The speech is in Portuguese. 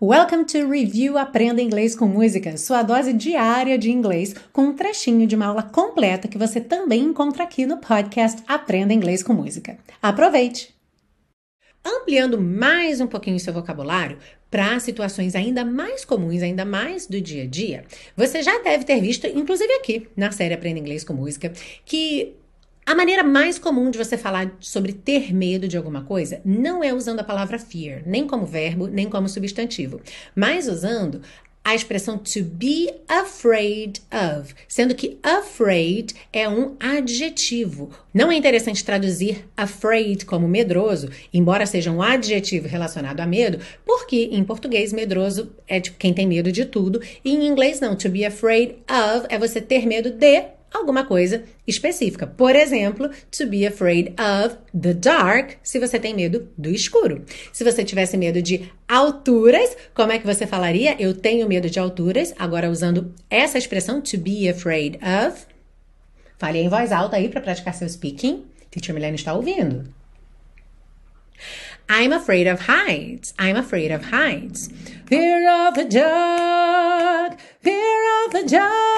Welcome to Review Aprenda Inglês com Música, sua dose diária de inglês, com um trechinho de uma aula completa que você também encontra aqui no podcast Aprenda Inglês com Música. Aproveite! Ampliando mais um pouquinho seu vocabulário para situações ainda mais comuns, ainda mais do dia a dia, você já deve ter visto, inclusive aqui na série Aprenda Inglês com Música, que a maneira mais comum de você falar sobre ter medo de alguma coisa não é usando a palavra fear, nem como verbo, nem como substantivo, mas usando a expressão to be afraid of, sendo que afraid é um adjetivo. Não é interessante traduzir afraid como medroso, embora seja um adjetivo relacionado a medo, porque em português medroso é tipo quem tem medo de tudo, e em inglês não. To be afraid of é você ter medo de alguma coisa específica. Por exemplo, to be afraid of the dark, se você tem medo do escuro. Se você tivesse medo de alturas, como é que você falaria? Eu tenho medo de alturas. Agora, usando essa expressão, to be afraid of. Fale em voz alta aí para praticar seu speaking. Teacher Milene está ouvindo. I'm afraid of heights. I'm afraid of heights. Fear of the dark. Fear of the dark.